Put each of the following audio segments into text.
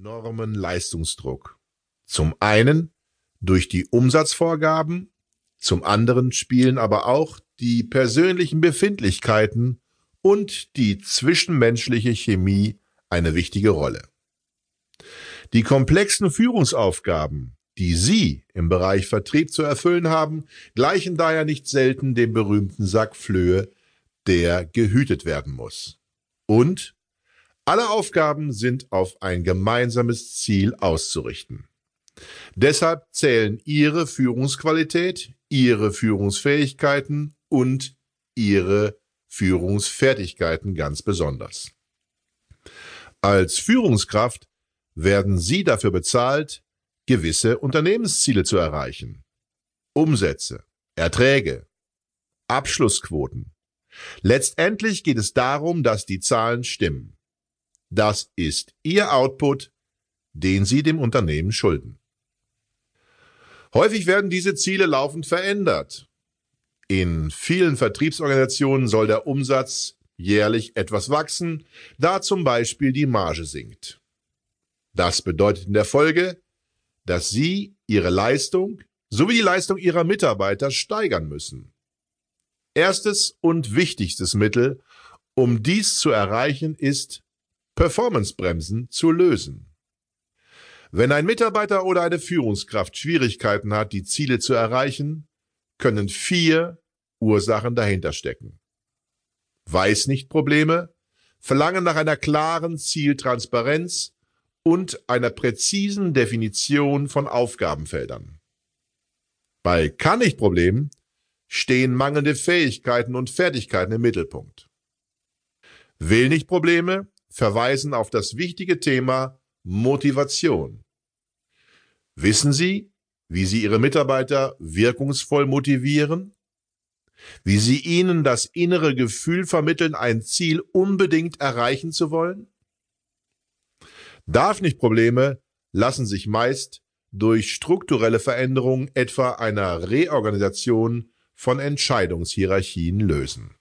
enormen Leistungsdruck. Zum einen durch die Umsatzvorgaben, zum anderen spielen aber auch die persönlichen Befindlichkeiten und die zwischenmenschliche Chemie eine wichtige Rolle. Die komplexen Führungsaufgaben, die Sie im Bereich Vertrieb zu erfüllen haben, gleichen daher nicht selten dem berühmten Sack Flöhe, der gehütet werden muss. Und alle Aufgaben sind auf ein gemeinsames Ziel auszurichten. Deshalb zählen Ihre Führungsqualität, Ihre Führungsfähigkeiten und Ihre Führungsfertigkeiten ganz besonders. Als Führungskraft werden Sie dafür bezahlt, gewisse Unternehmensziele zu erreichen. Umsätze, Erträge, Abschlussquoten. Letztendlich geht es darum, dass die Zahlen stimmen. Das ist Ihr Output, den Sie dem Unternehmen schulden. Häufig werden diese Ziele laufend verändert. In vielen Vertriebsorganisationen soll der Umsatz jährlich etwas wachsen, da zum Beispiel die Marge sinkt. Das bedeutet in der Folge, dass Sie Ihre Leistung sowie die Leistung Ihrer Mitarbeiter steigern müssen. Erstes und wichtigstes Mittel, um dies zu erreichen, ist, Performancebremsen zu lösen. Wenn ein Mitarbeiter oder eine Führungskraft Schwierigkeiten hat, die Ziele zu erreichen, können vier Ursachen dahinter stecken. Weiß nicht Probleme, Verlangen nach einer klaren Zieltransparenz und einer präzisen Definition von Aufgabenfeldern. Bei Kann nicht Problemen stehen mangelnde Fähigkeiten und Fertigkeiten im Mittelpunkt. Will nicht Probleme verweisen auf das wichtige Thema Motivation. Wissen Sie, wie Sie Ihre Mitarbeiter wirkungsvoll motivieren? Wie Sie ihnen das innere Gefühl vermitteln, ein Ziel unbedingt erreichen zu wollen? Darf nicht Probleme lassen sich meist durch strukturelle Veränderungen etwa einer Reorganisation von Entscheidungshierarchien lösen.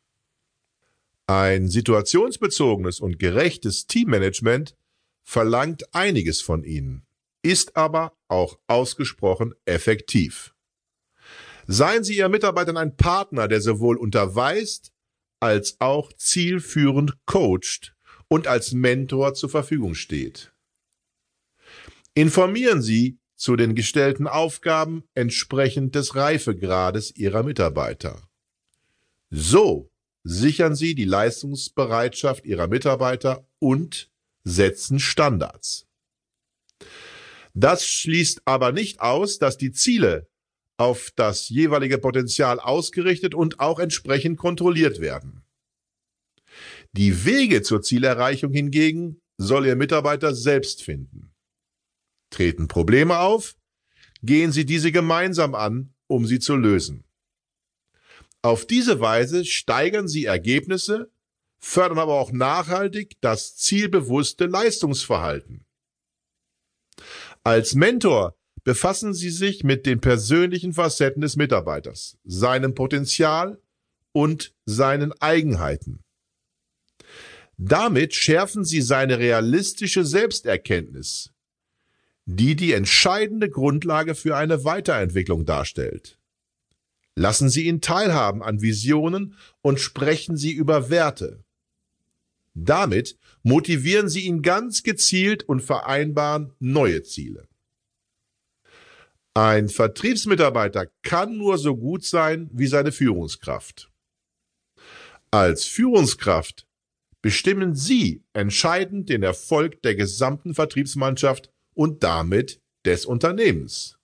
Ein situationsbezogenes und gerechtes Teammanagement verlangt einiges von ihnen, ist aber auch ausgesprochen effektiv. Seien Sie Ihren Mitarbeitern ein Partner, der sowohl unterweist als auch zielführend coacht und als Mentor zur Verfügung steht. Informieren Sie zu den gestellten Aufgaben entsprechend des Reifegrades Ihrer Mitarbeiter. So sichern Sie die Leistungsbereitschaft Ihrer Mitarbeiter und setzen Standards. Das schließt aber nicht aus, dass die Ziele auf das jeweilige Potenzial ausgerichtet und auch entsprechend kontrolliert werden. Die Wege zur Zielerreichung hingegen soll Ihr Mitarbeiter selbst finden. Treten Probleme auf, gehen Sie diese gemeinsam an, um sie zu lösen. Auf diese Weise steigern Sie Ergebnisse, fördern aber auch nachhaltig das zielbewusste Leistungsverhalten. Als Mentor befassen Sie sich mit den persönlichen Facetten des Mitarbeiters, seinem Potenzial und seinen Eigenheiten. Damit schärfen Sie seine realistische Selbsterkenntnis, die die entscheidende Grundlage für eine Weiterentwicklung darstellt. Lassen Sie ihn teilhaben an Visionen und sprechen Sie über Werte. Damit motivieren Sie ihn ganz gezielt und vereinbaren neue Ziele. Ein Vertriebsmitarbeiter kann nur so gut sein wie seine Führungskraft. Als Führungskraft bestimmen Sie entscheidend den Erfolg der gesamten Vertriebsmannschaft und damit des Unternehmens.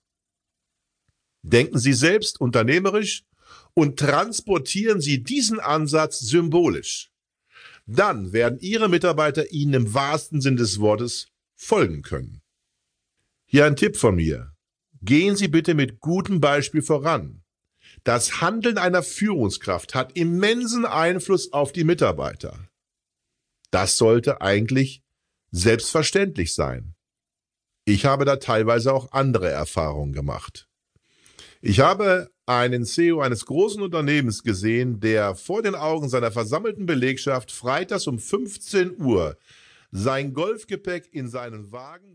Denken Sie selbst unternehmerisch und transportieren Sie diesen Ansatz symbolisch. Dann werden Ihre Mitarbeiter Ihnen im wahrsten Sinn des Wortes folgen können. Hier ein Tipp von mir. Gehen Sie bitte mit gutem Beispiel voran. Das Handeln einer Führungskraft hat immensen Einfluss auf die Mitarbeiter. Das sollte eigentlich selbstverständlich sein. Ich habe da teilweise auch andere Erfahrungen gemacht. Ich habe einen CEO eines großen Unternehmens gesehen, der vor den Augen seiner versammelten Belegschaft freitags um 15 Uhr sein Golfgepäck in seinen Wagen